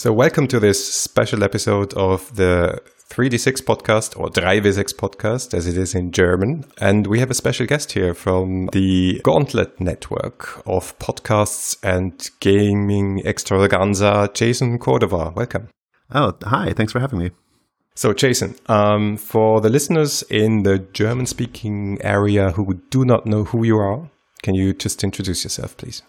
So, welcome to this special episode of the 3D6 podcast or 3W6 podcast as it is in German. And we have a special guest here from the Gauntlet network of podcasts and gaming extravaganza, Jason Cordova. Welcome. Oh, hi. Thanks for having me. So, Jason, um, for the listeners in the German speaking area who do not know who you are, can you just introduce yourself, please?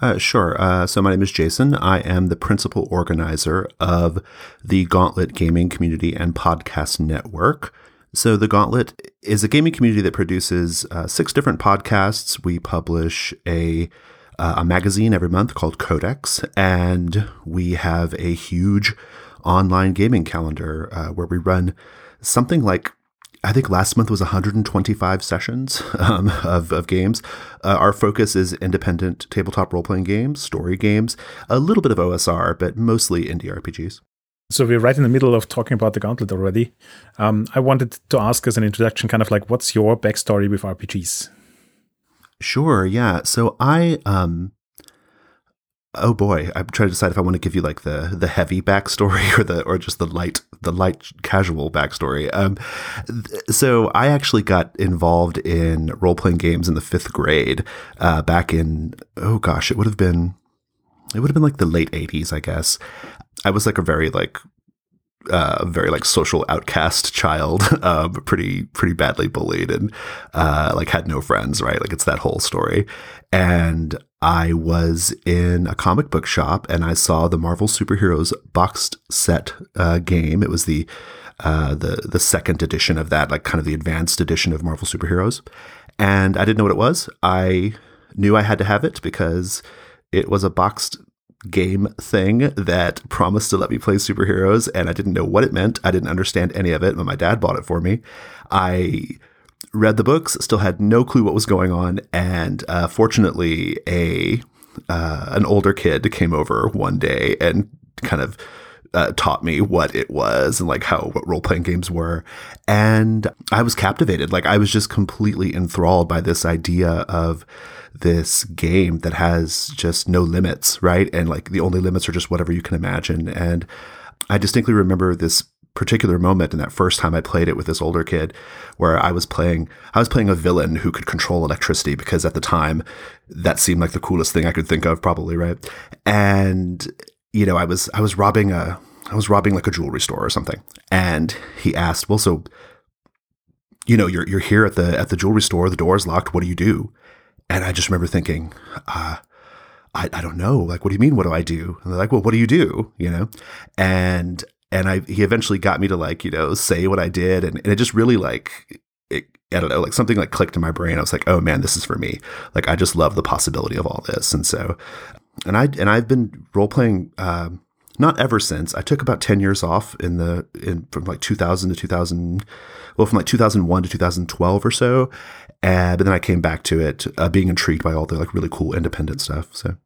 Uh, sure. Uh, so my name is Jason. I am the principal organizer of the Gauntlet Gaming Community and Podcast Network. So the Gauntlet is a gaming community that produces uh, six different podcasts. We publish a uh, a magazine every month called Codex, and we have a huge online gaming calendar uh, where we run something like I think last month was 125 sessions um, of, of games. Uh, our focus is independent tabletop role playing games, story games, a little bit of OSR, but mostly indie RPGs. So we're right in the middle of talking about the Gauntlet already. Um, I wanted to ask as an introduction, kind of like, what's your backstory with RPGs? Sure, yeah. So I um, oh boy, I'm trying to decide if I want to give you like the the heavy backstory or the or just the light the light casual backstory. Um, th- so I actually got involved in role playing games in the fifth grade uh, back in oh gosh, it would have been it would have been like the late '80s, I guess. I was like a very like uh, very like social outcast child, um, pretty pretty badly bullied, and uh, like had no friends. Right, like it's that whole story. And I was in a comic book shop and I saw the Marvel Superheroes boxed set uh, game. It was the uh, the the second edition of that, like kind of the advanced edition of Marvel Superheroes. And I didn't know what it was. I knew I had to have it because it was a boxed game thing that promised to let me play superheroes and I didn't know what it meant. I didn't understand any of it, but my dad bought it for me. I read the books, still had no clue what was going on, and uh, fortunately, a uh, an older kid came over one day and kind of uh, taught me what it was and like how what role playing games were, and I was captivated. Like I was just completely enthralled by this idea of this game that has just no limits, right? And like the only limits are just whatever you can imagine. And I distinctly remember this particular moment in that first time I played it with this older kid where I was playing I was playing a villain who could control electricity because at the time that seemed like the coolest thing I could think of probably right and you know I was I was robbing a I was robbing like a jewelry store or something and he asked well so you know you're you're here at the at the jewelry store the door is locked what do you do and I just remember thinking uh I, I don't know. Like, what do you mean? What do I do? And they're like, well, what do you do? You know? And and I he eventually got me to like you know say what I did, and, and it just really like it, I don't know like something like clicked in my brain. I was like, oh man, this is for me. Like I just love the possibility of all this, and so and I and I've been role playing. Um, not ever since. I took about 10 years off in the in from like 2000 to 2000 well from like 2001 to 2012 or so. And but then I came back to it uh, being intrigued by all the like really cool independent stuff. So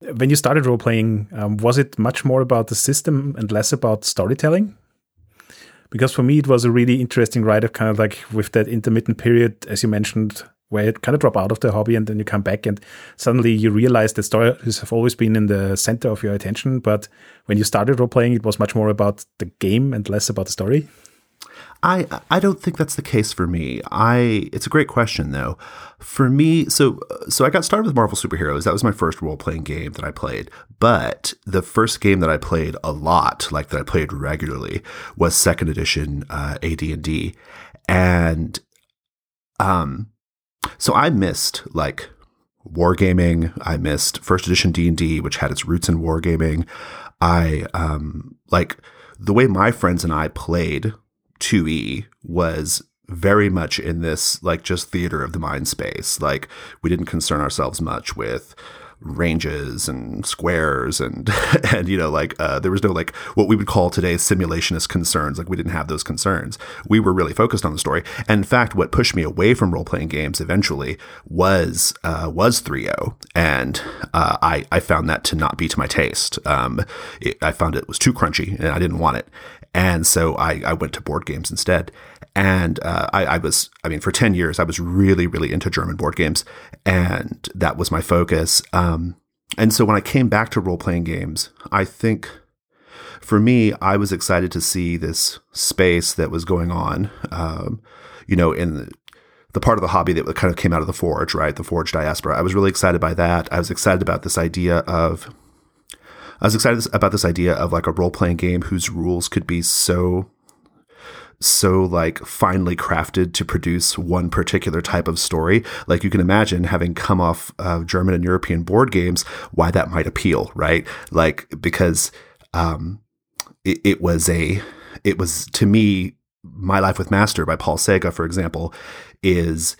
when you started role playing, um, was it much more about the system and less about storytelling? Because for me, it was a really interesting ride of kind of like with that intermittent period, as you mentioned, where you kind of drop out of the hobby and then you come back and suddenly you realize that stories have always been in the center of your attention. But when you started role playing, it was much more about the game and less about the story. I I don't think that's the case for me. I it's a great question though. For me, so so I got started with Marvel Superheroes. That was my first role playing game that I played. But the first game that I played a lot, like that I played regularly, was second edition uh, AD and D, and um, so I missed like wargaming. I missed first edition D and D, which had its roots in wargaming. I um like the way my friends and I played 2E was very much in this like just theater of the mind space. Like we didn't concern ourselves much with ranges and squares and and you know like uh, there was no like what we would call today simulationist concerns. Like we didn't have those concerns. We were really focused on the story. And in fact what pushed me away from role-playing games eventually was uh, was 3E and uh, I, I found that to not be to my taste. Um, it, i found it was too crunchy and i didn't want it and so I, I went to board games instead. And uh, I, I, was, I mean, for 10 years, I was really, really into German board games. And that was my focus. Um, and so when I came back to role playing games, I think for me, I was excited to see this space that was going on, um, you know, in the, the part of the hobby that kind of came out of the Forge, right? The Forge diaspora. I was really excited by that. I was excited about this idea of, I was excited about this idea of like a role playing game whose rules could be so so like finely crafted to produce one particular type of story. Like you can imagine having come off German and European board games, why that might appeal, right? Like because um, it, it was a, it was to me, My Life with Master by Paul Czege, for example, is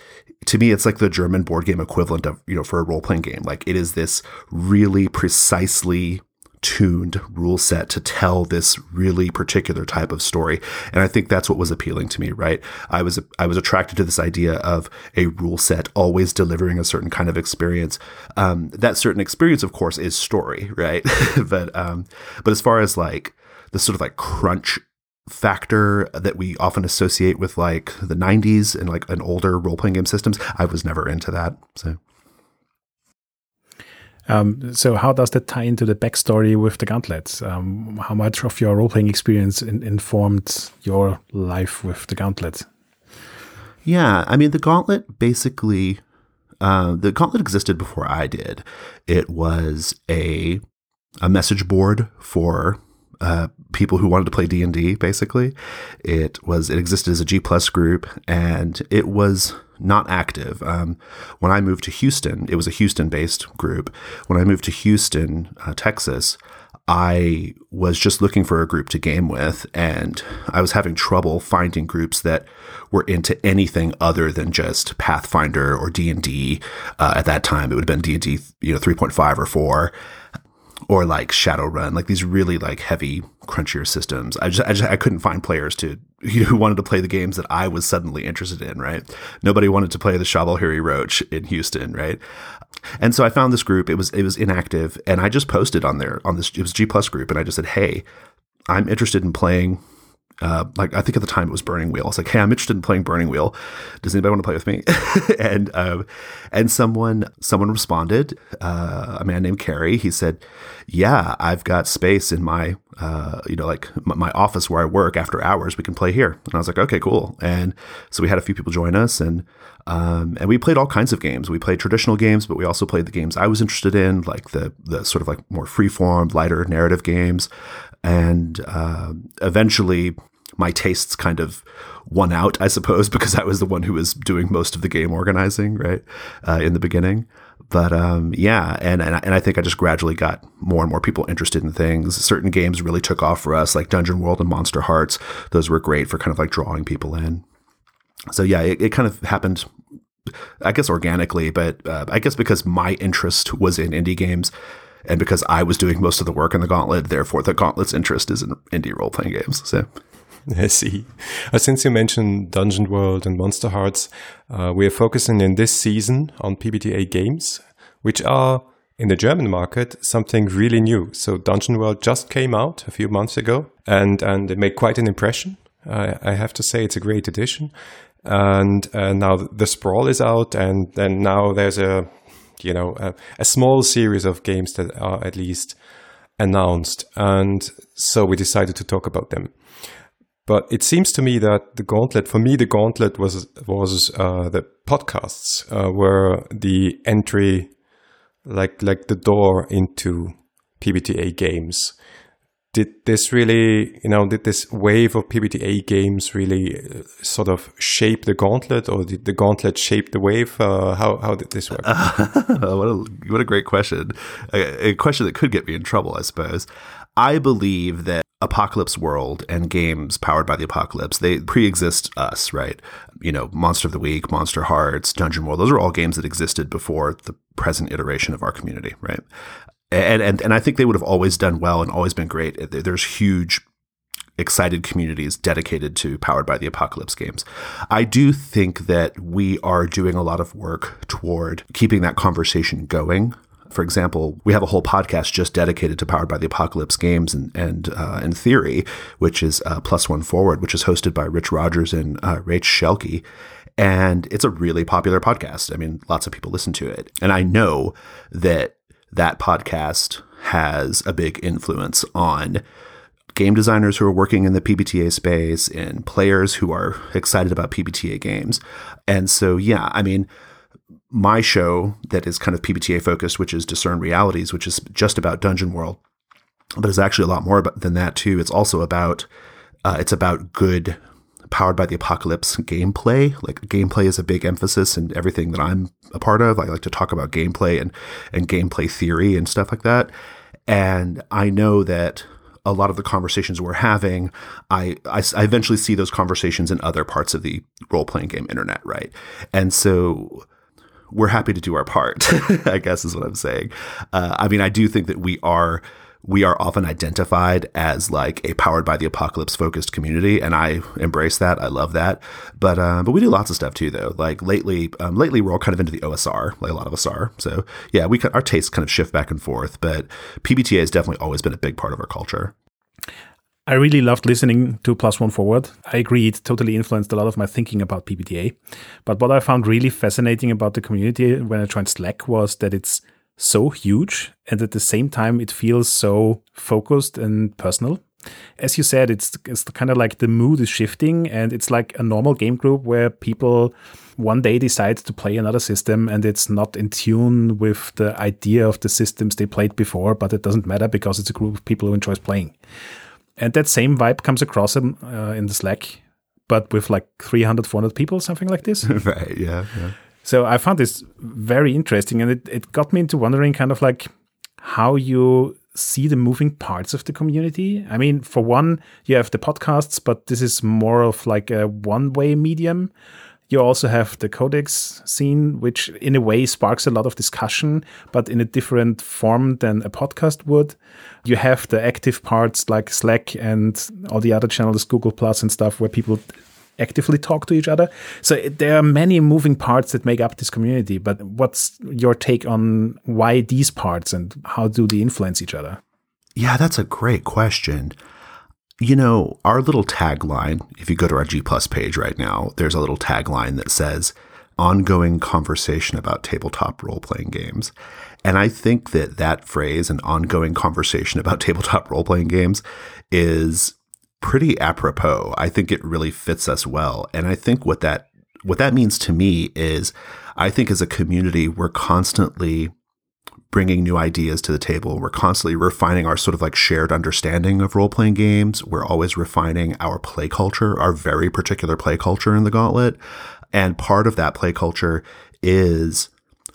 to me it's like the German board game equivalent of you know for a role playing game. Like it is this really precisely tuned rule set to tell this really particular type of story. And I think that's what was appealing to me, right? I was I was attracted to this idea of a rule set always delivering a certain kind of experience. Um, that certain experience, of course, is story, right? but um, but as far as like the sort of like crunch factor that we often associate with like the 90s and like an older role playing game systems, I was never into that. So um, so how does that tie into the backstory with the gauntlets? Um, how much of your role-playing experience in, informed your life with the gauntlet? Yeah, I mean the gauntlet basically uh, the gauntlet existed before I did. It was a a message board for uh, people who wanted to play D and D. Basically, it was it existed as a G plus group, and it was not active. Um, when I moved to Houston, it was a Houston based group. When I moved to Houston, uh, Texas, I was just looking for a group to game with, and I was having trouble finding groups that were into anything other than just Pathfinder or D and D. Uh, at that time, it would have been D and D, you know, three point five or four or like Shadowrun, like these really like heavy, crunchier systems. I just, I just, I couldn't find players to you know, who wanted to play the games that I was suddenly interested in. Right? Nobody wanted to play the Shab-al-Hiri Roach in Houston, right? And so I found this group. It was it was inactive, and I just posted on there on this. It was G plus group, and I just said, "Hey, I'm interested in playing uh, like I think at the time it was Burning Wheel. I was like, hey, I'm interested in playing Burning Wheel. Does anybody want to play with me? and um, and someone someone responded, uh, a man named Carrie. He said, yeah, I've got space in my uh, you know like my office where I work after hours. We can play here. And I was like, okay, cool. And so we had a few people join us, and um, and we played all kinds of games. We played traditional games, but we also played the games I was interested in, like the the sort of like more freeform, lighter narrative games. And uh, eventually, my tastes kind of won out, I suppose, because I was the one who was doing most of the game organizing, right, uh, in the beginning. But um, yeah, and, and and I think I just gradually got more and more people interested in things. Certain games really took off for us, like Dungeon World and Monster Hearts. Those were great for kind of like drawing people in. So yeah, it, it kind of happened I guess organically, but uh, I guess because my interest was in indie games, and because I was doing most of the work in the Gauntlet, therefore the Gauntlet's interest is in indie role playing games. So I see. Uh, since you mentioned Dungeon World and Monster Hearts, uh, we are focusing in this season on PBTA games, which are in the German market something really new. So Dungeon World just came out a few months ago, and and it made quite an impression. Uh, I have to say it's a great addition. And uh, now the Sprawl is out, and then now there's a you know a, a small series of games that are at least announced, and so we decided to talk about them. But it seems to me that the gauntlet, for me, the gauntlet was was uh, the podcasts uh, were the entry, like like the door into PBTA games. Did this really, you know, did this wave of PBTA games really uh, sort of shape the gauntlet, or did the gauntlet shape the wave? Uh, how how did this work? what a what a great question, a, a question that could get me in trouble, I suppose. I believe that Apocalypse World and games powered by the Apocalypse, they pre-exist us, right? You know, Monster of the Week, Monster Hearts, Dungeon World, those are all games that existed before the present iteration of our community, right? And and and I think they would have always done well and always been great. There's huge excited communities dedicated to powered by the apocalypse games. I do think that we are doing a lot of work toward keeping that conversation going for example, we have a whole podcast just dedicated to Powered by the Apocalypse games and and uh, and theory, which is uh, Plus One Forward, which is hosted by Rich Rogers and uh, Rach Shelke. And it's a really popular podcast. I mean, lots of people listen to it. And I know that that podcast has a big influence on game designers who are working in the PBTA space and players who are excited about PBTA games. And so, yeah, I mean, my show that is kind of PBTA focused, which is Discern Realities, which is just about Dungeon World, but it's actually a lot more than that too. It's also about uh, it's about good powered by the apocalypse gameplay. Like gameplay is a big emphasis in everything that I'm a part of. I like to talk about gameplay and and gameplay theory and stuff like that. And I know that a lot of the conversations we're having, I, I, I eventually see those conversations in other parts of the role playing game internet, right? And so we're happy to do our part, I guess is what I'm saying. Uh, I mean, I do think that we are we are often identified as like a powered by the apocalypse focused community, and I embrace that. I love that. But uh, but we do lots of stuff too, though. Like lately, um, lately we're all kind of into the OSR, like a lot of us are. So yeah, we our tastes kind of shift back and forth. But PBTA has definitely always been a big part of our culture. I really loved listening to Plus One Forward. I agree, it totally influenced a lot of my thinking about PBTA. But what I found really fascinating about the community when I joined Slack was that it's so huge and at the same time it feels so focused and personal. As you said, it's it's kind of like the mood is shifting and it's like a normal game group where people one day decide to play another system and it's not in tune with the idea of the systems they played before, but it doesn't matter because it's a group of people who enjoys playing. And that same vibe comes across in, uh, in the Slack, but with like 300, 400 people, something like this. right. Yeah. Yeah. So I found this very interesting and it, it got me into wondering kind of like how you see the moving parts of the community. I mean, for one, you have the podcasts, but this is more of like a one way medium. You also have the codex scene, which in a way sparks a lot of discussion, but in a different form than a podcast would. You have the active parts like Slack and all the other channels, Google Plus and stuff, where people actively talk to each other. So there are many moving parts that make up this community. But what's your take on why these parts and how do they influence each other? Yeah, that's a great question. You know, our little tagline, if you go to our G Plus page right now, there's a little tagline that says ongoing conversation about tabletop role playing games. And I think that that phrase, an ongoing conversation about tabletop role playing games, is pretty apropos. I think it really fits us well. And I think what that what that means to me is I think as a community we're constantly bringing new ideas to the table. We're constantly refining our sort of like shared understanding of role playing games. We're always refining our play culture, our very particular play culture in the gauntlet. And part of that play culture is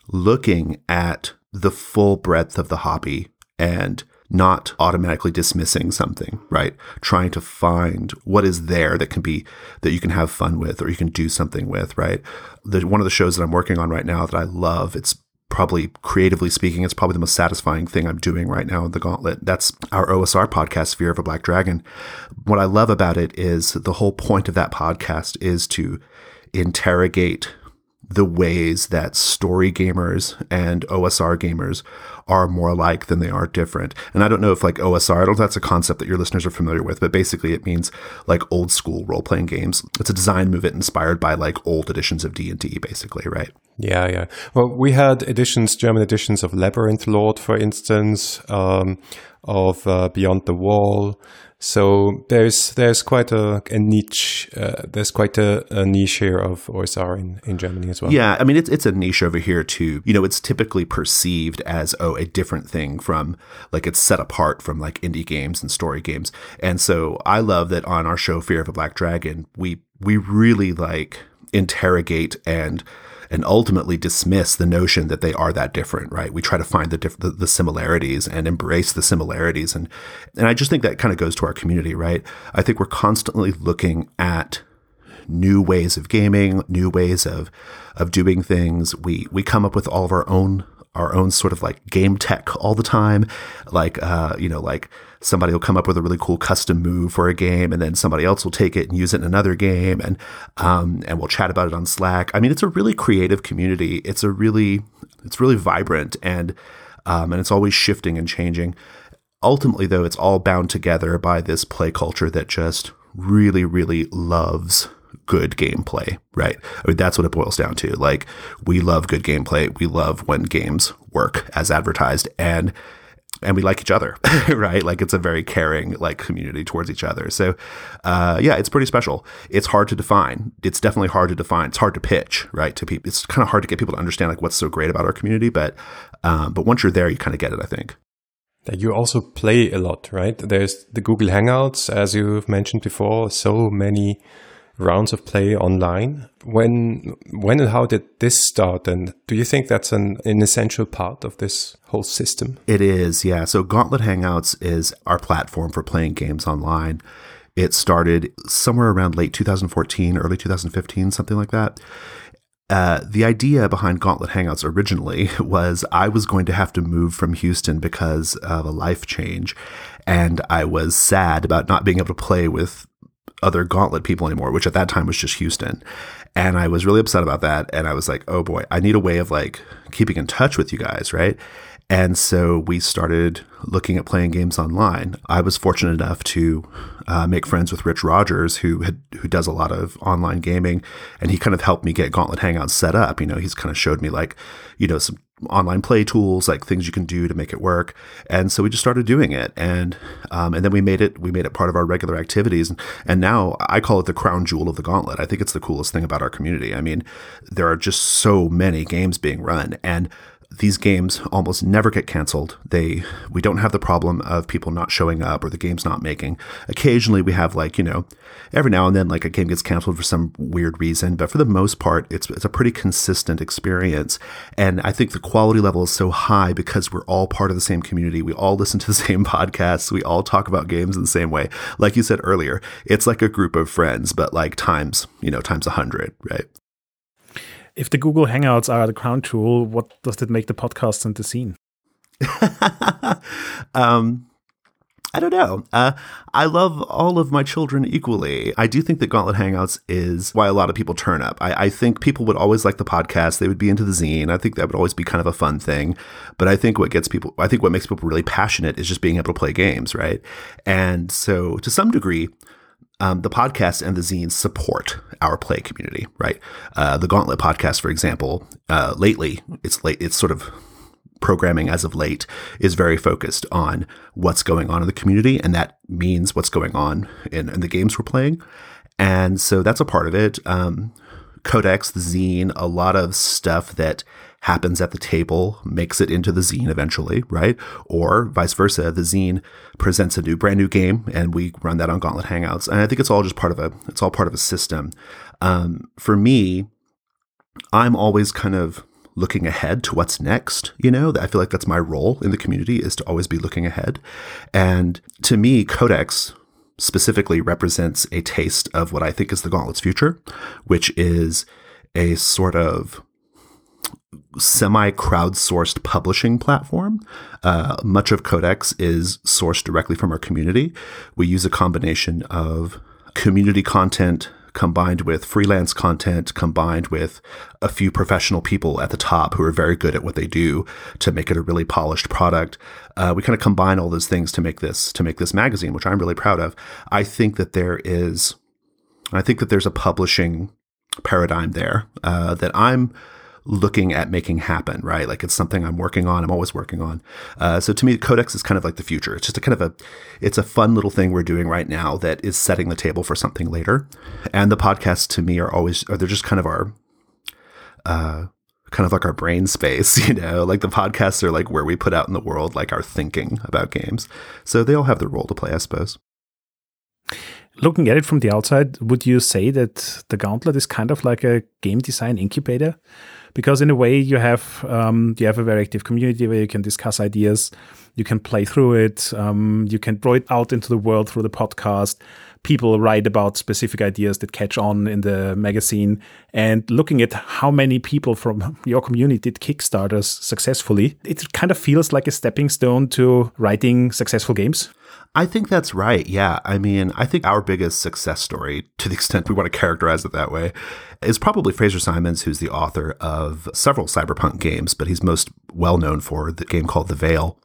looking at the full breadth of the hobby and not automatically dismissing something, right? Trying to find what is there that can be that you can have fun with or you can do something with, right? The, one of the shows that I'm working on right now that I love, it's probably creatively speaking, it's probably the most satisfying thing I'm doing right now in the gauntlet. That's our OSR podcast, Fear of a Black Dragon. What I love about it is the whole point of that podcast is to interrogate the ways that story gamers and OSR gamers are more alike than they are different. And I don't know if like OSR, I don't that's a concept that your listeners are familiar with, but basically it means like old school role playing games. It's a design movement inspired by like old editions of D&D basically, right? Yeah, yeah. Well, we had editions, German editions of Labyrinth Lord, for instance, um, of uh, Beyond the Wall. So there's there's quite a, a niche. Uh, there's quite a, a, niche here of OSR in, in Germany as well. Yeah, I mean it's it's a niche over here too. You know, it's typically perceived as oh a different thing from like it's set apart from like indie games and story games. And so I love that on our show Fear of a Black Dragon, we we really like interrogate and and ultimately dismiss the notion that they are that different, right? We try to find the, diff- the, the similarities and embrace the similarities, and and I just think that kind of goes to our community, right? I think we're constantly looking at new ways of gaming, new ways of of doing things. We we come up with all of our own our own sort of like game tech all the time, like uh, you know like somebody will come up with a really cool custom move for a game and then somebody else will take it and use it in another game and um, and we'll chat about it on slack i mean it's a really creative community it's a really it's really vibrant and um, and it's always shifting and changing ultimately though it's all bound together by this play culture that just really really loves good gameplay, right? I mean, that's what it boils down to. Like, we love good gameplay. We love when games work as advertised and and we like each other, right? Like it's a very caring like community towards each other. So, uh, yeah, it's pretty special. It's hard to define. It's definitely hard to define. It's hard to pitch, right? To people, it's kind of hard to get people to understand like what's so great about our community. But, um, but once you're there, you kind of get it. I think. You also play a lot, right? There's the Google Hangouts, as you've mentioned before. So many rounds of play online. When when and how did this start? And do you think that's an, an essential part of this whole system? It is, yeah. So Gauntlet Hangouts is our platform for playing games online. It started somewhere around late 2014, early 2015, something like that. Uh, the idea behind Gauntlet Hangouts originally was I was going to have to move from Houston because of a life change. And I was sad about not being able to play with other Gauntlet people anymore, which at that time was just Houston. And I was really upset about that. And I was like, oh boy, I need a way of like keeping in touch with you guys, right? And so we started looking at playing games online. I was fortunate enough to uh, make friends with Rich Rogers, who had who does a lot of online gaming, and he kind of helped me get Gauntlet Hangouts set up. You know, he's kind of showed me like, you know, some online play tools, like things you can do to make it work. And so we just started doing it, and um, and then we made it we made it part of our regular activities. And, and now I call it the crown jewel of the Gauntlet. I think it's the coolest thing about our community. I mean, there are just so many games being run, and these games almost never get canceled. They we don't have the problem of people not showing up or the game's not making. Occasionally we have like, you know, every now and then like a game gets canceled for some weird reason, but for the most part it's it's a pretty consistent experience. And I think the quality level is so high because we're all part of the same community. We all listen to the same podcasts. We all talk about games in the same way. Like you said earlier, it's like a group of friends, but like times, you know, times a hundred, right? If the Google Hangouts are the crown jewel, what does that make the podcast and the zine? um, I don't know. Uh, I love all of my children equally. I do think that Gauntlet Hangouts is why a lot of people turn up. I, I, think people would always like the podcast. They would be into the zine. I think that would always be kind of a fun thing. But I think what gets people, I think what makes people really passionate is just being able to play games, right? And so to some degree, um, the podcast and the zines support our play community, right? Uh, the Gauntlet podcast, for example, uh, lately it's late, it's sort of programming as of late is very focused on what's going on in the community, and that means what's going on in, in the games we're playing, and so that's a part of it. Um, Codex, the zine, a lot of stuff that happens at the table makes it into the zine eventually, right? Or vice versa, the zine presents a new, brand new game, and we run that on Gauntlet Hangouts. And I think it's all just part of a, it's all part of a system. Um, for me, I'm always kind of looking ahead to what's next. You know, I feel like that's my role in the community is to always be looking ahead. And to me, Codex specifically represents a taste of what I think is the Gauntlet's future, which is a sort of semi crowdsourced publishing platform. Uh, much of Codex is sourced directly from our community. We use a combination of community content combined with freelance content, combined with a few professional people at the top who are very good at what they do to make it a really polished product. Uh, we kind of combine all those things to make this to make this magazine, which I'm really proud of. I think that there is, I think that there's a publishing paradigm there uh, that I'm looking at making happen, right? Like it's something I'm working on. I'm always working on. Uh, so to me, Codex is kind of like the future. It's just a kind of a, it's a fun little thing we're doing right now that is setting the table for something later. And the podcasts to me are always, or they're just kind of our, uh, kind of like our brain space, you know, like the podcasts are like where we put out in the world, like our thinking about games. So they all have their role to play, I suppose. Looking at it from the outside, would you say that the Gauntlet is kind of like a game design incubator? Because in a way you have um, you have a very active community where you can discuss ideas, you can play through it, um, you can draw it out into the world through the podcast. People write about specific ideas that catch on in the magazine, and looking at how many people from your community did Kickstarters successfully, it kind of feels like a stepping stone to writing successful games. I think that's right. Yeah. I mean, I think our biggest success story, to the extent we want to characterize it that way, is probably Fraser Simons, who's the author of several cyberpunk games, but he's most well known for the game called The Veil.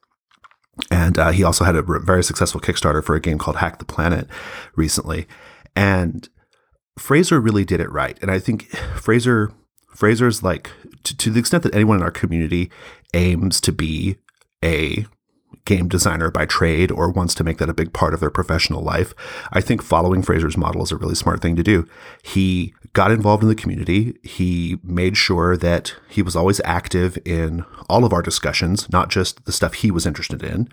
And uh, he also had a very successful Kickstarter for a game called Hack the Planet recently. And Fraser really did it right. And I think Fraser Fraser's like to, to the extent that anyone in our community aims to be a game designer by trade or wants to make that a big part of their professional life, I think following Fraser's model is a really smart thing to do. He got involved in the community. He made sure that he was always active in all of our discussions, not just the stuff he was interested in.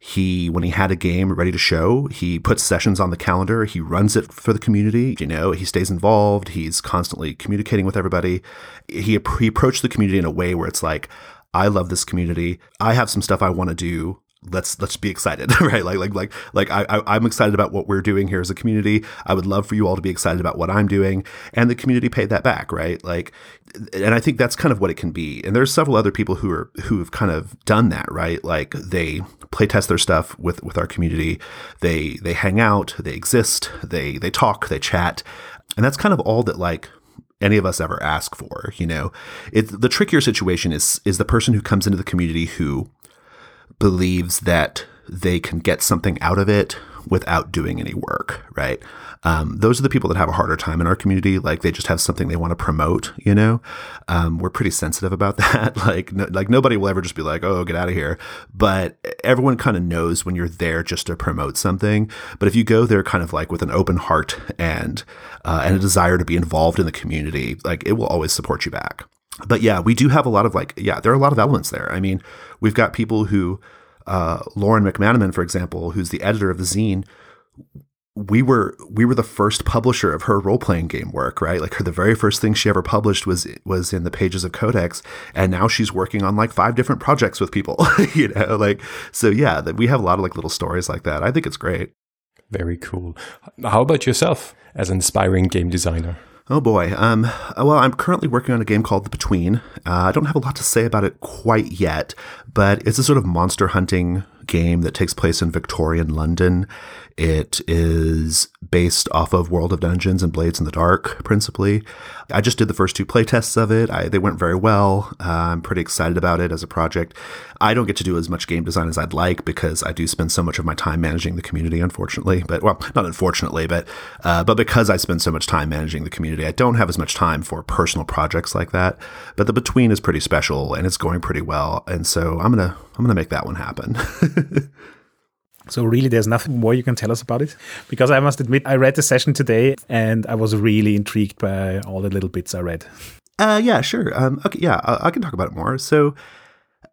He, when he had a game ready to show, he puts sessions on the calendar. He runs it for the community. You know, he stays involved. He's constantly communicating with everybody. He, he approached the community in a way where it's like, I love this community. I have some stuff I want to do let's let's be excited right? Like like like like I, I i'm excited about what we're doing here as a community. I would love for you all to be excited about what i'm doing and the community paid that back right? Like and i think that's kind of what it can be. And there's several other people who are who have kind of done that right? Like they play test their stuff with with our community. They they hang out they exist they they talk they chat. And that's kind of all that like any of us ever ask for you know? It the trickier situation is is the person who comes into the community who believes that they can get something out of it without doing any work, right? Um, those are the people that have a harder time in our community. Like they just have something they want to promote, you know? Um, we're pretty sensitive about that. like, no, like nobody will ever just be like, oh, get out of here. But everyone kind of knows when you're there just to promote something. But if you go there kind of like with an open heart and, uh, and a desire to be involved in the community, like it will always support you back but yeah, we do have a lot of like, yeah, there are a lot of elements there. I mean, we've got people who, uh, Lauren McManamon, for example, who's the editor of the zine. We were we were the first publisher of her role playing game work, right? Like her the very first thing she ever published was was in the pages of Codex, and now she's working on like five different projects with people, you know. Like so, yeah, that we have a lot of like little stories like that. I think it's great. Very cool. How about yourself as an aspiring game designer? Oh boy. Um, well, I'm currently working on a game called The Between. Uh, I don't have a lot to say about it quite yet, but it's a sort of monster hunting game that takes place in Victorian London. It is based off of World of Dungeons and Blades in the Dark, principally. I just did the first two playtests of it. I, they went very well. Uh, I'm pretty excited about it as a project. I don't get to do as much game design as I'd like because I do spend so much of my time managing the community, unfortunately. But well, not unfortunately, but uh, but because I spend so much time managing the community, I don't have as much time for personal projects like that. But the between is pretty special and it's going pretty well, and so I'm gonna I'm gonna make that one happen. So really, there's nothing more you can tell us about it, because I must admit, I read the session today, and I was really intrigued by all the little bits I read. Uh, yeah, sure. Um, okay, yeah, I, I can talk about it more. So,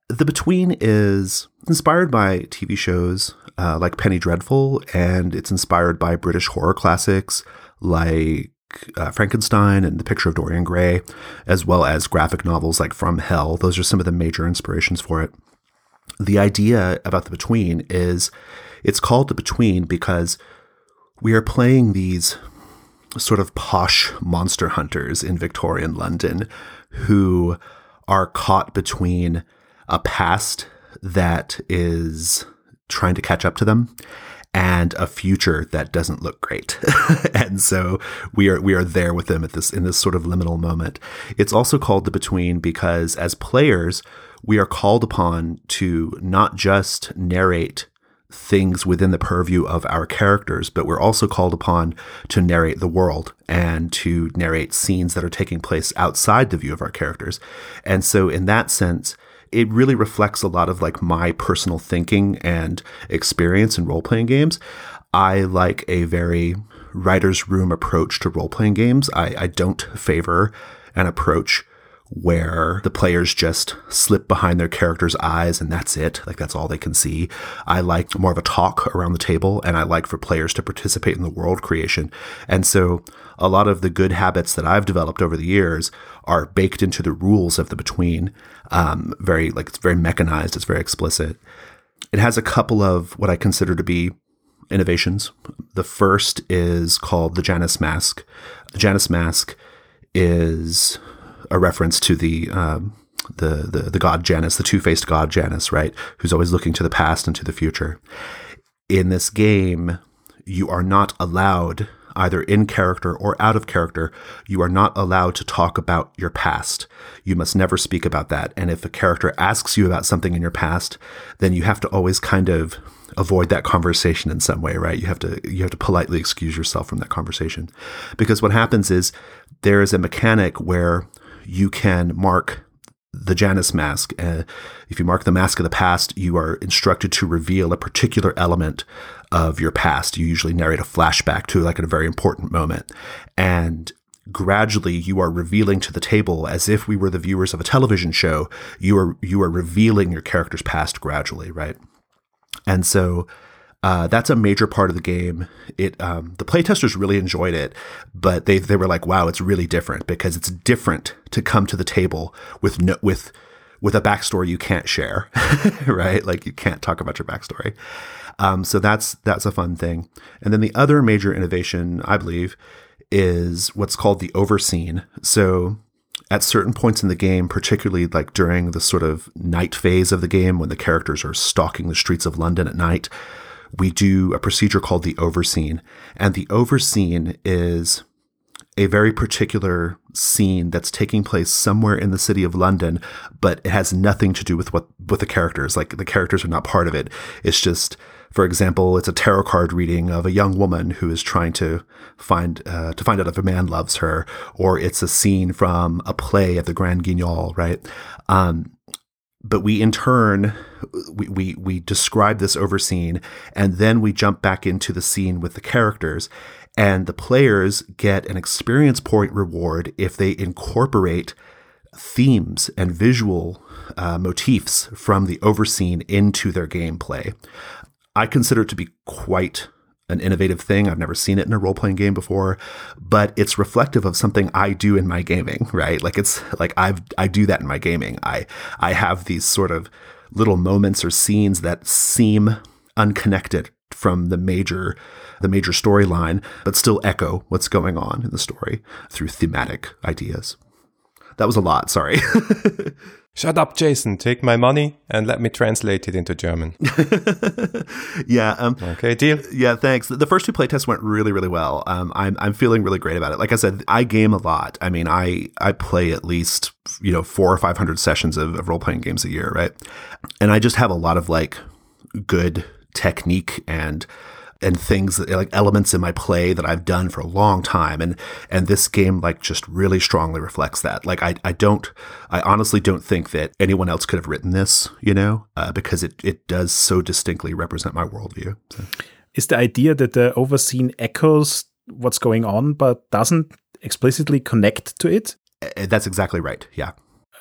The Between is inspired by TV shows uh, like Penny Dreadful, and it's inspired by British horror classics like uh, Frankenstein and The Picture of Dorian Gray, as well as graphic novels like From Hell. Those are some of the major inspirations for it. The idea about The Between is it's called The Between because we are playing these sort of posh monster hunters in Victorian London who are caught between a past that is trying to catch up to them and a future that doesn't look great. and so we are we are there with them at this in this sort of liminal moment. It's also called the between because as players, we are called upon to not just narrate things within the purview of our characters, but we're also called upon to narrate the world and to narrate scenes that are taking place outside the view of our characters. And so, in that sense, it really reflects a lot of like my personal thinking and experience in role playing games. I like a very writer's room approach to role playing games. I, I don't favor an approach where the players just slip behind their character's eyes and that's it. Like that's all they can see. I like more of a talk around the table and I like for players to participate in the world creation. And so a lot of the good habits that I've developed over the years are baked into the rules of the between. Um, very like it's very mechanized. It's very explicit. It has a couple of what I consider to be innovations. The first is called the Janus Mask. The Janus Mask is a reference to the um, the, the the god Janus, the two faced god Janus, right? Who's always looking to the past and to the future. In this game, you are not allowed either in character or out of character, you are not allowed to talk about your past. You must never speak about that. And if a character asks you about something in your past, then you have to always kind of avoid that conversation in some way, right? You have to you have to politely excuse yourself from that conversation. Because what happens is there is a mechanic where you can mark the Janus mask. Uh, if you mark the mask of the past, you are instructed to reveal a particular element of your past. You usually narrate a flashback to like a very important moment. And gradually you are revealing to the table as if we were the viewers of a television show, you are you are revealing your character's past gradually, right? And so uh, that's a major part of the game. It um, the playtesters really enjoyed it, but they they were like, "Wow, it's really different because it's different to come to the table with no, with with a backstory you can't share, right? Like you can't talk about your backstory. Um, so that's that's a fun thing. And then the other major innovation, I believe, is what's called the overscene. So at certain points in the game, particularly like during the sort of night phase of the game when the characters are stalking the streets of London at night, we do a procedure called the overscene. And the overscene is a very particular scene that's taking place somewhere in the city of London, but it has nothing to do with what with the characters. Like the characters are not part of it. It's just for example, it's a tarot card reading of a young woman who is trying to find uh, to find out if a man loves her, or it's a scene from a play at the Grand Guignol, right? Um, but we in turn we, we we describe this over scene and then we jump back into the scene with the characters and the players get an experience point reward if they incorporate themes and visual uh, motifs from the overscene into their gameplay. I consider it to be quite an innovative thing. I've never seen it in a role playing game before, but it's reflective of something I do in my gaming, right? Like it's like I've I do that in my gaming. I I have these sort of little moments or scenes that seem unconnected from the major the major storyline, but still echo what's going on in the story through thematic ideas. That was a lot, sorry. Shut up, Jason. Take my money and let me translate it into German. yeah. Um, okay, deal. Yeah, thanks. The first two playtests went really, really well. Um, I'm, I'm feeling really great about it. Like I said, I game a lot. I mean, I, I play at least, you know, four or 500 sessions of, of role playing games a year, right? And I just have a lot of like good technique and and things like elements in my play that I've done for a long time. And, and this game like just really strongly reflects that. Like I, I don't, I honestly don't think that anyone else could have written this, you know, uh, because it, it does so distinctly represent my worldview. So. Is the idea that the overscene echoes what's going on, but doesn't explicitly connect to it? Uh, that's exactly right. Yeah.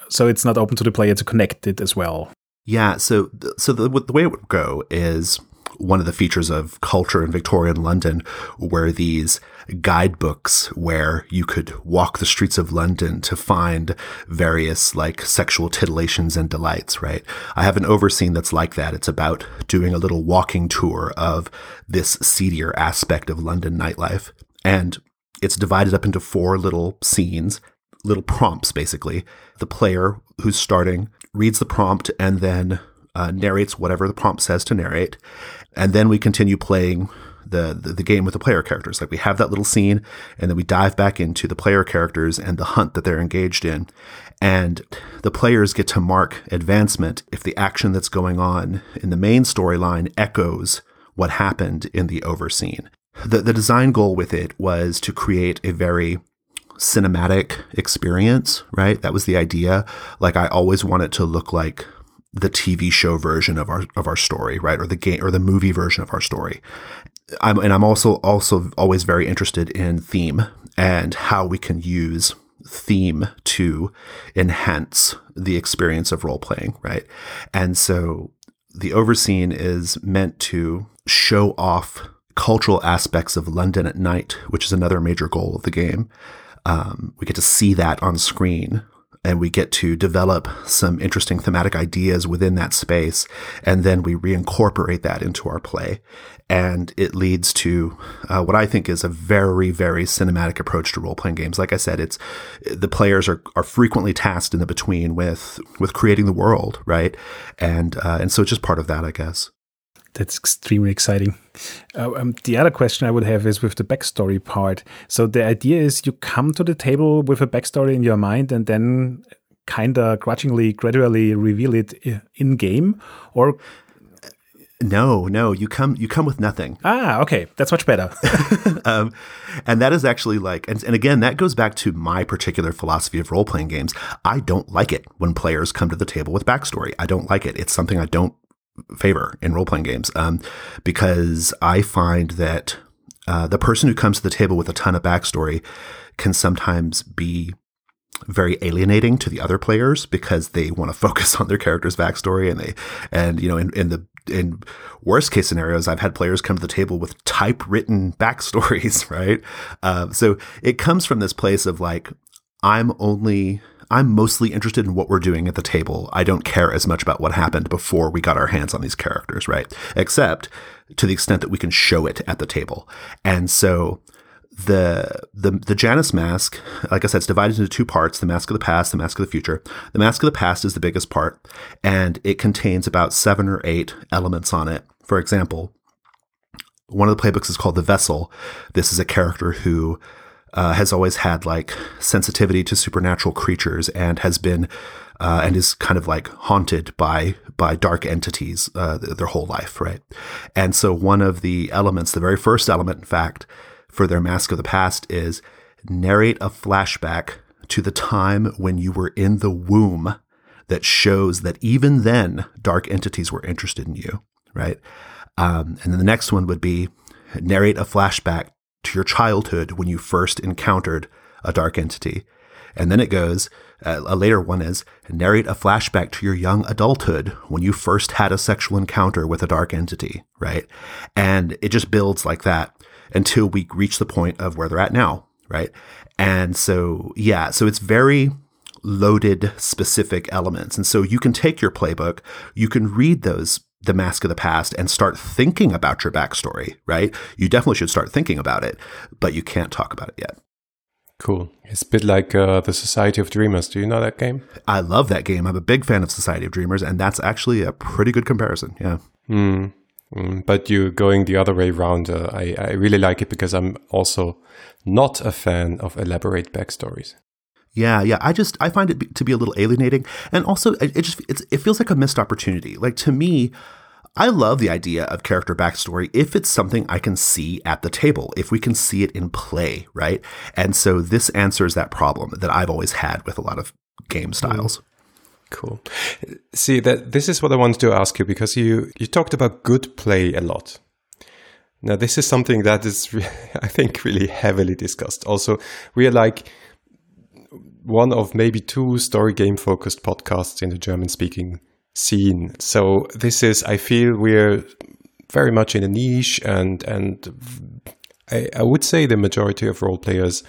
So it's not open to the player to connect it as well. Yeah. So, so the, the way it would go is one of the features of culture in Victorian London were these guidebooks where you could walk the streets of London to find various like sexual titillations and delights, right? I have an overscene that's like that. It's about doing a little walking tour of this seedier aspect of London nightlife. And it's divided up into four little scenes, little prompts, basically. The player who's starting reads the prompt and then uh, narrates whatever the prompt says to narrate and then we continue playing the, the, the game with the player characters. Like we have that little scene, and then we dive back into the player characters and the hunt that they're engaged in, and the players get to mark advancement if the action that's going on in the main storyline echoes what happened in the overscene. The the design goal with it was to create a very cinematic experience, right? That was the idea. Like I always want it to look like the TV show version of our of our story, right, or the game or the movie version of our story. I'm, and I'm also also always very interested in theme and how we can use theme to enhance the experience of role playing, right? And so the overscene is meant to show off cultural aspects of London at night, which is another major goal of the game. Um, we get to see that on screen and we get to develop some interesting thematic ideas within that space. And then we reincorporate that into our play. And it leads to uh, what I think is a very, very cinematic approach to role playing games. Like I said, it's the players are, are frequently tasked in the between with with creating the world, right? And uh, and so it's just part of that, I guess. That's extremely exciting. Uh, um, the other question I would have is with the backstory part. So the idea is you come to the table with a backstory in your mind, and then kind of grudgingly, gradually reveal it in game, or no, no, you come you come with nothing. Ah, okay, that's much better. um, and that is actually like, and, and again, that goes back to my particular philosophy of role playing games. I don't like it when players come to the table with backstory. I don't like it. It's something I don't favor in role playing games um, because I find that uh, the person who comes to the table with a ton of backstory can sometimes be very alienating to the other players because they want to focus on their character's backstory and they and you know in, in the in worst case scenarios, I've had players come to the table with typewritten backstories, right? Uh, so it comes from this place of like, I'm only, I'm mostly interested in what we're doing at the table. I don't care as much about what happened before we got our hands on these characters, right? Except to the extent that we can show it at the table. And so the the the Janus mask, like I said, it's divided into two parts: the mask of the past, the mask of the future. The mask of the past is the biggest part, and it contains about seven or eight elements on it. For example, one of the playbooks is called the Vessel. This is a character who uh, has always had like sensitivity to supernatural creatures and has been uh, and is kind of like haunted by by dark entities uh, their whole life, right? And so one of the elements, the very first element, in fact for their Mask of the Past is narrate a flashback to the time when you were in the womb that shows that even then dark entities were interested in you, right? Um, and then the next one would be narrate a flashback to your childhood when you first encountered a dark entity. And then it goes, uh, a later one is narrate a flashback to your young adulthood when you first had a sexual encounter with a dark entity, right? And it just builds like that until we reach the point of where they're at now, right? And so, yeah, so it's very loaded specific elements. And so you can take your playbook, you can read those the mask of the past and start thinking about your backstory, right? You definitely should start thinking about it, but you can't talk about it yet. Cool. It's a bit like uh, the Society of Dreamers. Do you know that game? I love that game. I'm a big fan of Society of Dreamers, and that's actually a pretty good comparison. Yeah. Mm. Mm, but you're going the other way around, uh, I, I really like it because I'm also not a fan of elaborate backstories. Yeah, yeah. I just I find it to be a little alienating, and also it, it just it feels like a missed opportunity. Like to me, I love the idea of character backstory if it's something I can see at the table, if we can see it in play, right? And so this answers that problem that I've always had with a lot of game styles. Mm. Cool. See that this is what I wanted to ask you because you you talked about good play a lot. Now this is something that is I think really heavily discussed. Also, we are like one of maybe two story game focused podcasts in the German speaking scene. So this is I feel we're very much in a niche and and I, I would say the majority of role players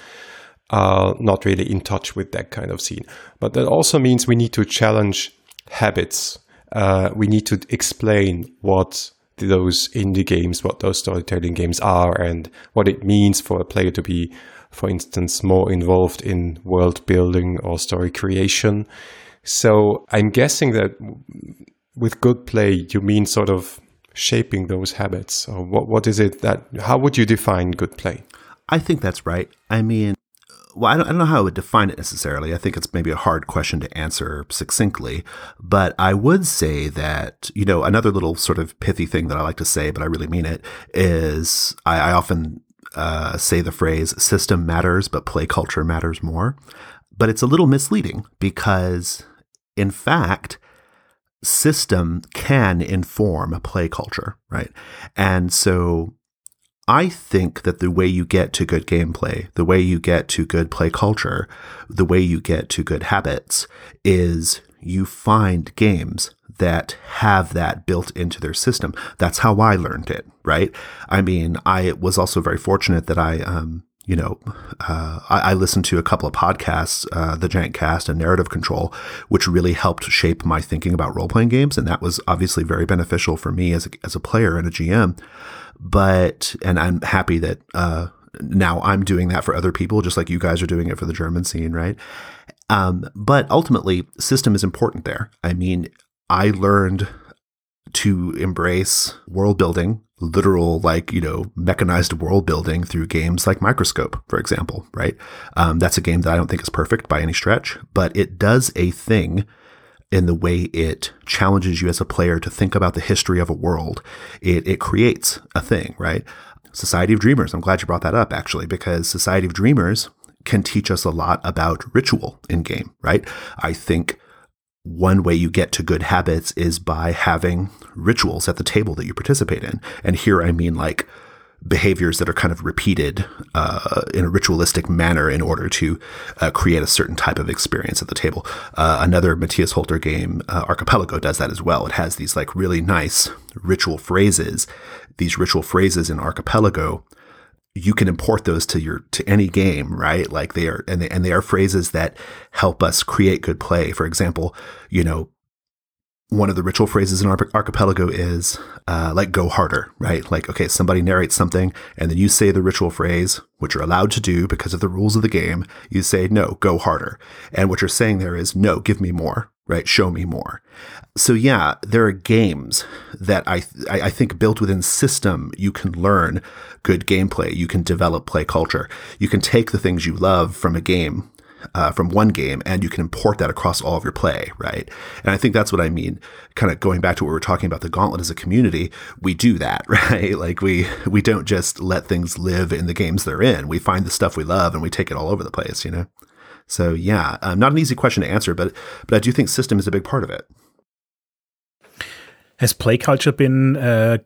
are not really in touch with that kind of scene. But that also means we need to challenge habits. Uh, we need to explain what those indie games, what those storytelling games are, and what it means for a player to be, for instance, more involved in world building or story creation. So I'm guessing that with good play, you mean sort of shaping those habits. Or what, what is it that, how would you define good play? I think that's right. I mean, well, I don't, I don't know how I would define it necessarily. I think it's maybe a hard question to answer succinctly, but I would say that, you know, another little sort of pithy thing that I like to say, but I really mean it, is I, I often uh, say the phrase system matters, but play culture matters more. But it's a little misleading because, in fact, system can inform a play culture, right? And so I think that the way you get to good gameplay, the way you get to good play culture, the way you get to good habits is you find games that have that built into their system. That's how I learned it, right? I mean, I was also very fortunate that I, um, you know, uh, I, I, listened to a couple of podcasts, uh, the Giant Cast and Narrative Control, which really helped shape my thinking about role playing games, and that was obviously very beneficial for me as a, as a player and a GM. But, and I'm happy that, uh, now I'm doing that for other people, just like you guys are doing it for the German scene, right? Um, but ultimately, system is important there. I mean, I learned to embrace world building, literal, like, you know, mechanized world building through games like Microscope, for example, right? Um, that's a game that I don't think is perfect by any stretch, but it does a thing in the way it challenges you as a player to think about the history of a world. It, it creates a thing, right? Society of Dreamers. I'm glad you brought that up actually, because Society of Dreamers can teach us a lot about ritual in game, right? I think one way you get to good habits is by having rituals at the table that you participate in. And here I mean like behaviors that are kind of repeated uh, in a ritualistic manner in order to uh, create a certain type of experience at the table. Uh, another Matthijs Holter game, uh, Archipelago, does that as well. It has these like really nice ritual phrases. These ritual phrases in Archipelago you can import those to your to any game, right? Like they are and they, and they are phrases that help us create good play. For example, you know, one of the ritual phrases in our Archipelago is uh, like go harder, right? Like, okay, somebody narrates something and then you say the ritual phrase, which you're allowed to do because of the rules of the game. You say, no, go harder. And what you're saying there is, no, give me more, right? Show me more. So yeah, there are games that I, I think built within system, you can learn good gameplay. You can develop play culture. You can take the things you love from a game uh, from one game and you can import that across all of your play, right? And I think that's what I mean. Kind of going back to what we were talking about the Gauntlet as a community, we do that, right? Like we we don't just let things live in the games they're in. We find the stuff we love and we take it all over the place, you know. So yeah, um, not an easy question to answer, but but I do think system is a big part of it. Has play culture been a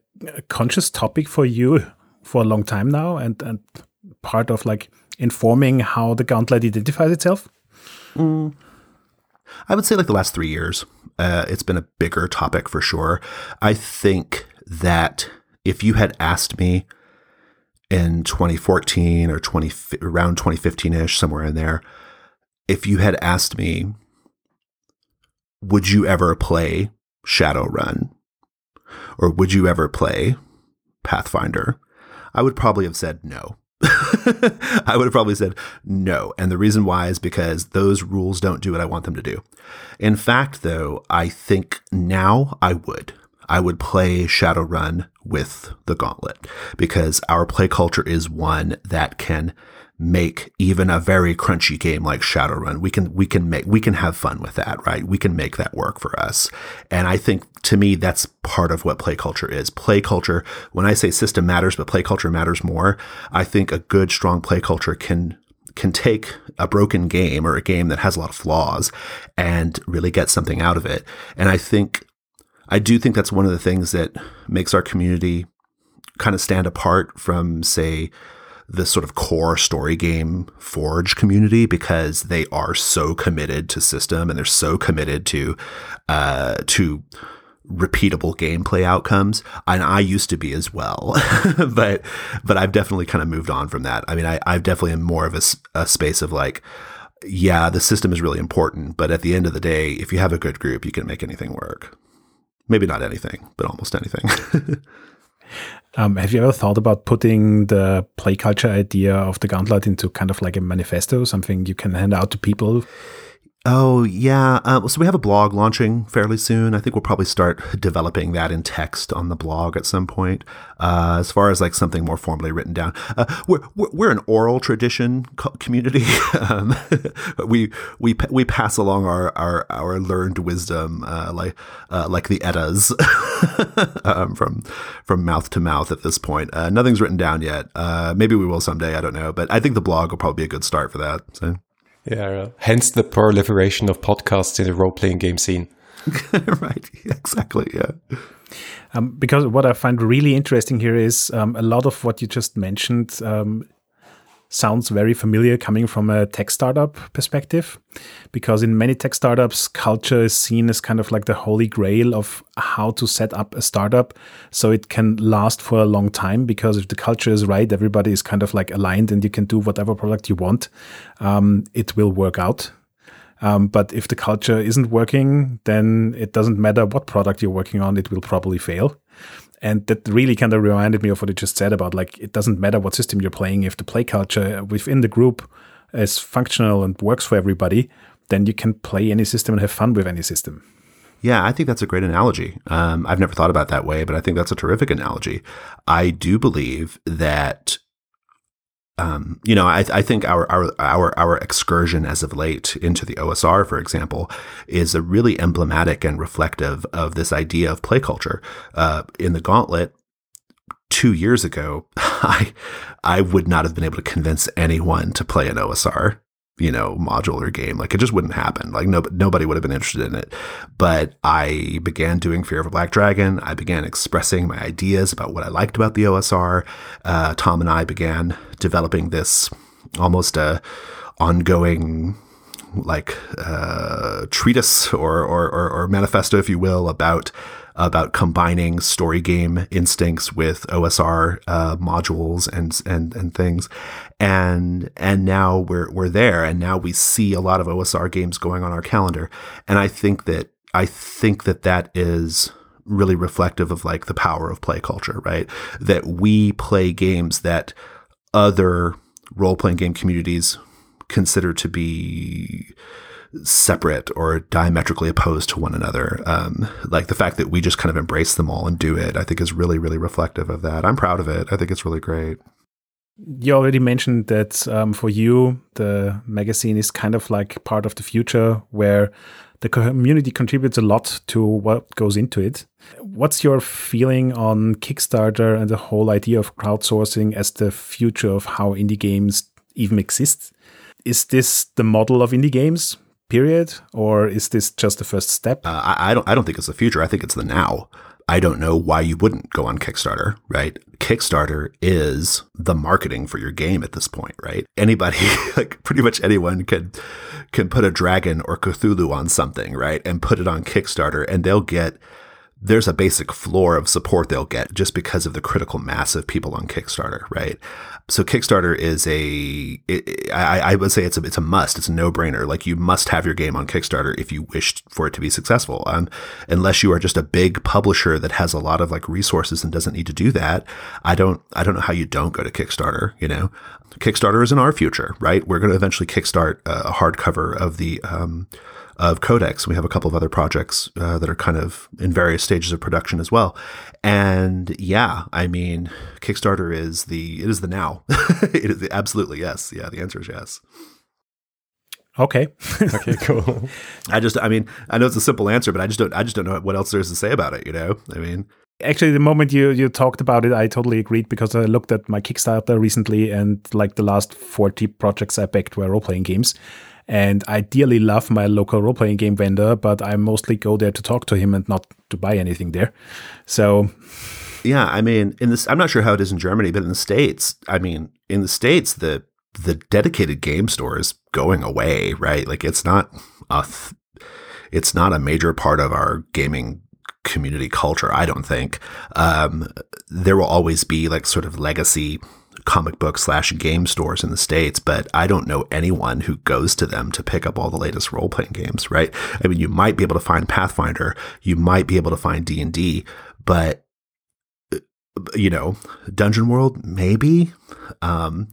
conscious topic for you for a long time now, and and part of like informing how the gauntlet identifies itself? Mm. I would say like the last three years, uh, it's been a bigger topic for sure. I think that if you had asked me in 2014 or 20 around 2015 ish, somewhere in there, if you had asked me, would you ever play Shadowrun or would you ever play Pathfinder? I would probably have said no. I would have probably said no. And the reason why is because those rules don't do what I want them to do. In fact, though, I think now I would. I would play Shadowrun with the Gauntlet because our play culture is one that can make even a very crunchy game like Shadowrun. We can we can make we can have fun with that, right? We can make that work for us. And I think to me that's part of what play culture is. Play culture, when I say system matters but play culture matters more, I think a good strong play culture can can take a broken game or a game that has a lot of flaws and really get something out of it. And I think I do think that's one of the things that makes our community kind of stand apart from say the sort of core story game Forge community because they are so committed to system and they're so committed to uh, to repeatable gameplay outcomes. And I used to be as well, but but I've definitely kind of moved on from that. I mean, I, I've definitely in more of a, a space of like, yeah, the system is really important, but at the end of the day, if you have a good group, you can make anything work. Maybe not anything, but almost anything. Um, have you ever thought about putting the play culture idea of the Gauntlet into kind of like a manifesto, something you can hand out to people? Oh, yeah. Uh, so we have a blog launching fairly soon. I think we'll probably start developing that in text on the blog at some point. Uh, as far as like something more formally written down, uh, we're, we're an oral tradition co- community. um, we we we pass along our our, our learned wisdom uh, like uh, like the Eddas um, from from mouth to mouth at this point. Uh, nothing's written down yet. maybe we will someday. I don't know, but I think the blog will probably be a good start for that. So. Yeah, hence the proliferation of podcasts in the role playing game scene. right, exactly, yeah. Um, because what I find really interesting here is um, a lot of what you just mentioned um, sounds very familiar coming from a tech startup perspective because in many tech startups culture is seen as kind of like the holy grail of how to set up a startup. So it can last for a long time because if the culture is right everybody is kind of like aligned and you can do whatever product you want um, it will work out. Um, but if the culture isn't working then it doesn't matter what product you're working on it will probably fail and that really kind of reminded me of what you just said about like it doesn't matter what system you're playing if the play culture within the group is functional and works for everybody then you can play any system and have fun with any system Yeah, I think that's a great analogy. Um, I've never thought about that way, but I think that's a terrific analogy. I do believe that um, you know, I, I, think our, our our our excursion as of late into the OSR, for example, is a really emblematic and reflective of this idea of play culture. Uh, in the Gauntlet, two years ago, I I would not have been able to convince anyone to play an OSR you know, modular game. Like it just wouldn't happen. Like no, nobody would have been interested in it. But I began doing Fear of a Black Dragon. I began expressing my ideas about what I liked about the OSR. Uh, Tom and I began developing this almost a ongoing like uh, treatise or, or, or, or manifesto, if you will, about about combining story game instincts with OSR uh, modules and and and things, and and now we're we're there, and now we see a lot of OSR games going on our calendar, and I think that I think that that is really reflective of like the power of play culture, right? That we play games that other role playing game communities consider to be separate or diametrically opposed to one another. Um, like the fact that we just kind of embrace them all and do it, I think is really, really reflective of that. I'm proud of it. I think it's really great. You already mentioned that um, for you, the magazine is kind of like part of the future where the community contributes a lot to what goes into it. What's your feeling on Kickstarter and the whole idea of crowdsourcing as the future of how indie games even exist? Is this the model of indie games? Period, or is this just the first step? Uh, I, I don't. I don't think it's the future. I think it's the now. I don't know why you wouldn't go on Kickstarter, right? Kickstarter is the marketing for your game at this point, right? Anybody, like pretty much anyone can can put a dragon or Cthulhu on something, right? And put it on Kickstarter and they'll get there's a basic floor of support they'll get just because of the critical mass of people on Kickstarter, right? So Kickstarter is a, it, I, I would say it's a, it's a must. It's a no brainer. Like you must have your game on Kickstarter if you wish for it to be successful. Um, unless you are just a big publisher that has a lot of like resources and doesn't need to do that. I don't, I don't know how you don't go to Kickstarter, you know, Kickstarter is in our future, right? We're going to eventually kickstart a hardcover of the, um, of Codex. We have a couple of other projects uh, that are kind of in various stages of production as well. And yeah, I mean, Kickstarter is the it is the now. it is the, absolutely yes. Yeah, the answer is yes. Okay. okay, cool. I just I mean, I know it's a simple answer, but I just don't I just don't know what else there is to say about it, you know? I mean, actually the moment you you talked about it i totally agreed because i looked at my kickstarter recently and like the last 40 projects i backed were role-playing games and I dearly love my local role playing game vendor, but I mostly go there to talk to him and not to buy anything there. So yeah, I mean, in this, I'm not sure how it is in Germany, but in the states, I mean, in the states, the the dedicated game store is going away, right? Like it's not a, th- it's not a major part of our gaming community culture. I don't think um, there will always be like sort of legacy comic book slash game stores in the States, but I don't know anyone who goes to them to pick up all the latest role playing games, right? I mean, you might be able to find Pathfinder, you might be able to find D and D, but you know, Dungeon World, maybe. Um,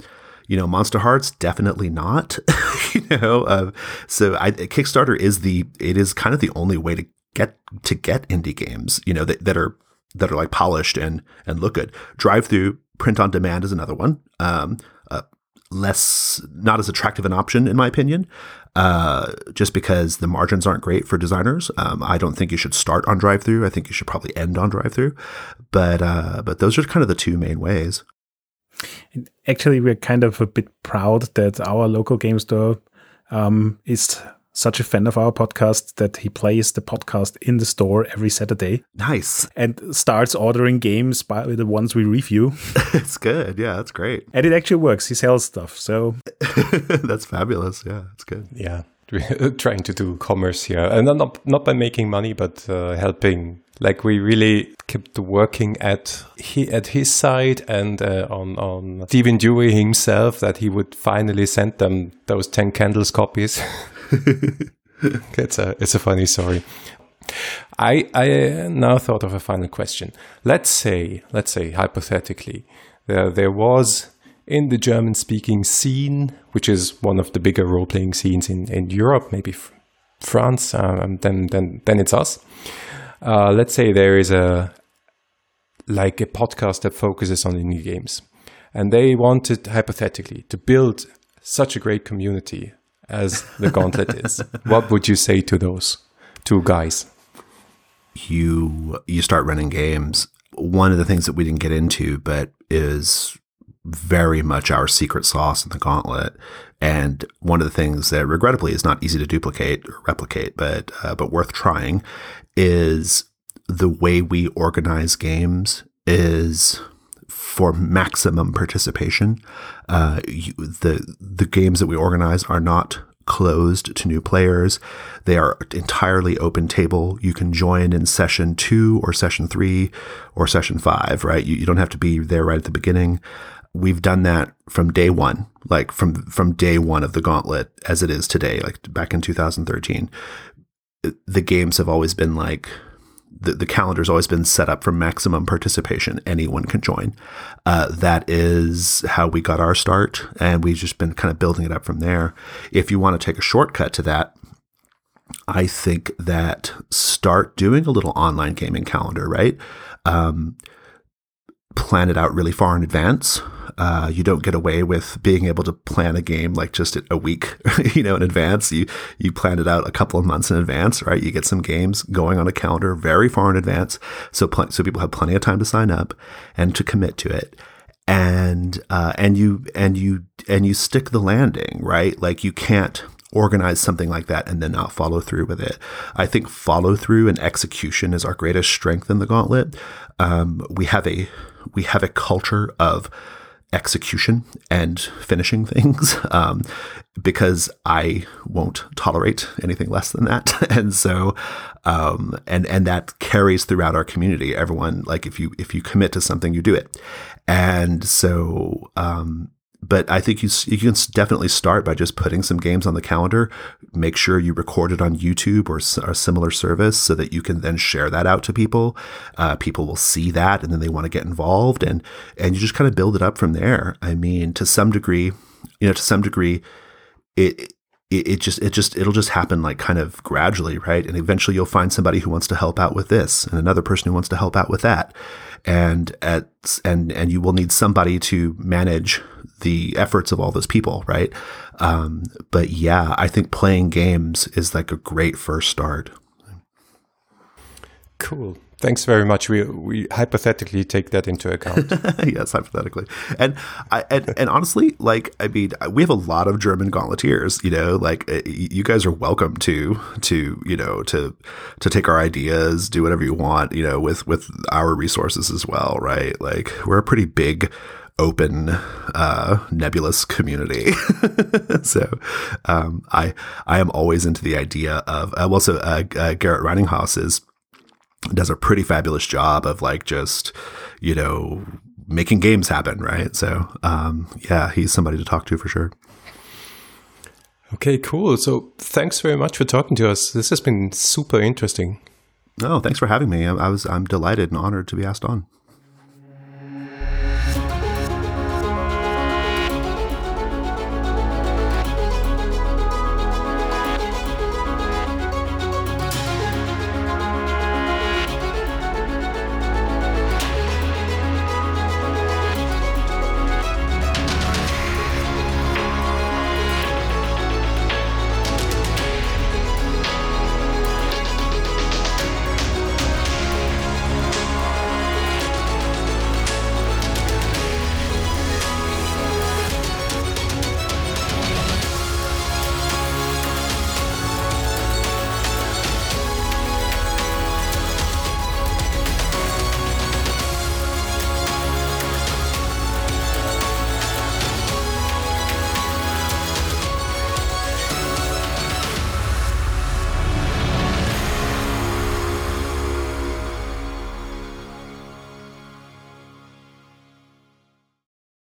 you know, Monsterhearts, definitely not. you know, uh, so I, Kickstarter is the it is kind of the only way to get to get indie games. You know that that are that are like polished and and look good. DriveThru print on demand is another one. Um, uh, less, not as attractive an option, in my opinion, uh, just because the margins aren't great for designers. Um, I don't think you should start on DriveThru. I think you should probably end on DriveThru. But uh, but those are kind of the two main ways. Actually, we're kind of a bit proud that our local game store um, is such a fan of our podcast that he plays the podcast in the store every Saturday. Nice. And starts ordering games by the ones we review. it's good. Yeah, that's great. And it actually works. He sells stuff. So that's fabulous. Yeah, it's good. Yeah. Trying to do commerce here. And not not by making money, but uh, helping like we really kept working at he, at his side and uh, on on Stephen Dewey himself that he would finally send them those ten candles copies. it's a it's a funny story. I I now thought of a final question. Let's say let's say hypothetically there there was in the German speaking scene, which is one of the bigger role playing scenes in, in Europe, maybe France, um, then then then it's us. Uh, let's say there is a like a podcast that focuses on indie games, and they wanted hypothetically to build such a great community as the Gauntlet is. What would you say to those two guys? You you start running games. One of the things that we didn't get into, but is very much our secret sauce in the Gauntlet, and one of the things that regrettably is not easy to duplicate or replicate, but uh, but worth trying, is the way we organize games is for maximum participation. Uh, you, the the games that we organize are not closed to new players. They are entirely open table. You can join in session two or session three or session five, right? You, you don't have to be there right at the beginning. We've done that from day one, like from, from day one of the gauntlet as it is today, like back in 2013. The games have always been like, the, the calendar's always been set up for maximum participation. Anyone can join. Uh, that is how we got our start, and we've just been kind of building it up from there. If you want to take a shortcut to that, I think that start doing a little online gaming calendar, right? Um, plan it out really far in advance. Uh, you don't get away with being able to plan a game like just a week, you know, in advance. You you plan it out a couple of months in advance, right? You get some games going on a calendar very far in advance, so pl- so people have plenty of time to sign up and to commit to it. And uh, and you and you and you stick the landing, right? Like you can't organize something like that and then not follow through with it. I think follow through and execution is our greatest strength in the gauntlet. Um, we have a we have a culture of execution and finishing things um, because I won't tolerate anything less than that. and so, um, and and that carries throughout our community. Everyone like if you if you commit to something, you do it. And so, um, but I think you you can definitely start by just putting some games on the calendar. Make sure you record it on YouTube or a similar service so that you can then share that out to people. Uh, people will see that and then they want to get involved and and you just kind of build it up from there. I mean, to some degree, you know, to some degree, it it, it just it just it'll just happen like kind of gradually, right? And eventually you'll find somebody who wants to help out with this and another person who wants to help out with that. And at and and you will need somebody to manage the efforts of all those people, right? Um, but yeah, I think playing games is like a great first start. Cool. Thanks very much. We we hypothetically take that into account. yes, hypothetically, and I and, and, honestly, like I mean, we have a lot of German gauntleteers. You know, like uh, you guys are welcome to to you know to to take our ideas, do whatever you want. You know, with with our resources as well, right? Like we're a pretty big open, uh, nebulous community. so um, I I am always into the idea of uh, well, so uh, uh, Garrett Reininghaus is does a pretty fabulous job of like just you know making games happen, right? So um, yeah, he's somebody to talk to for sure. Okay, cool. So thanks very much for talking to us. This has been super interesting. No, oh, thanks for having me. I, I was I'm delighted and honored to be asked on.